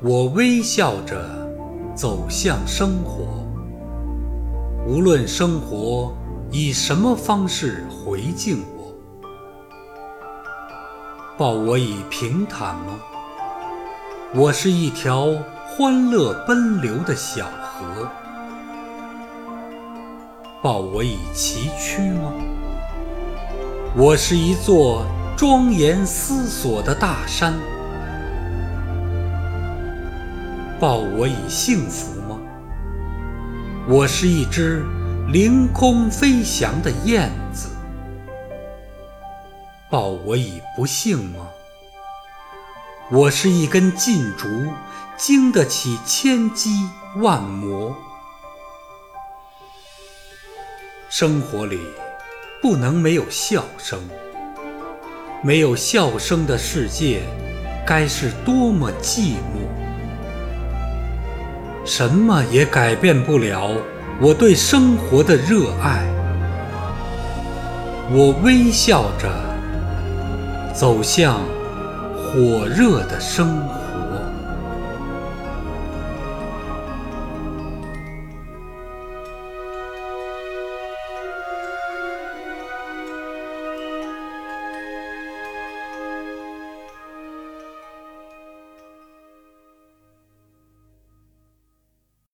我微笑着走向生活，无论生活以什么方式回敬我，报我以平坦吗？我是一条欢乐奔流的小河，报我以崎岖吗？我是一座庄严思索的大山。报我以幸福吗？我是一只凌空飞翔的燕子。报我以不幸吗？我是一根劲竹，经得起千击万磨。生活里不能没有笑声，没有笑声的世界，该是多么寂寞。什么也改变不了我对生活的热爱。我微笑着走向火热的生活。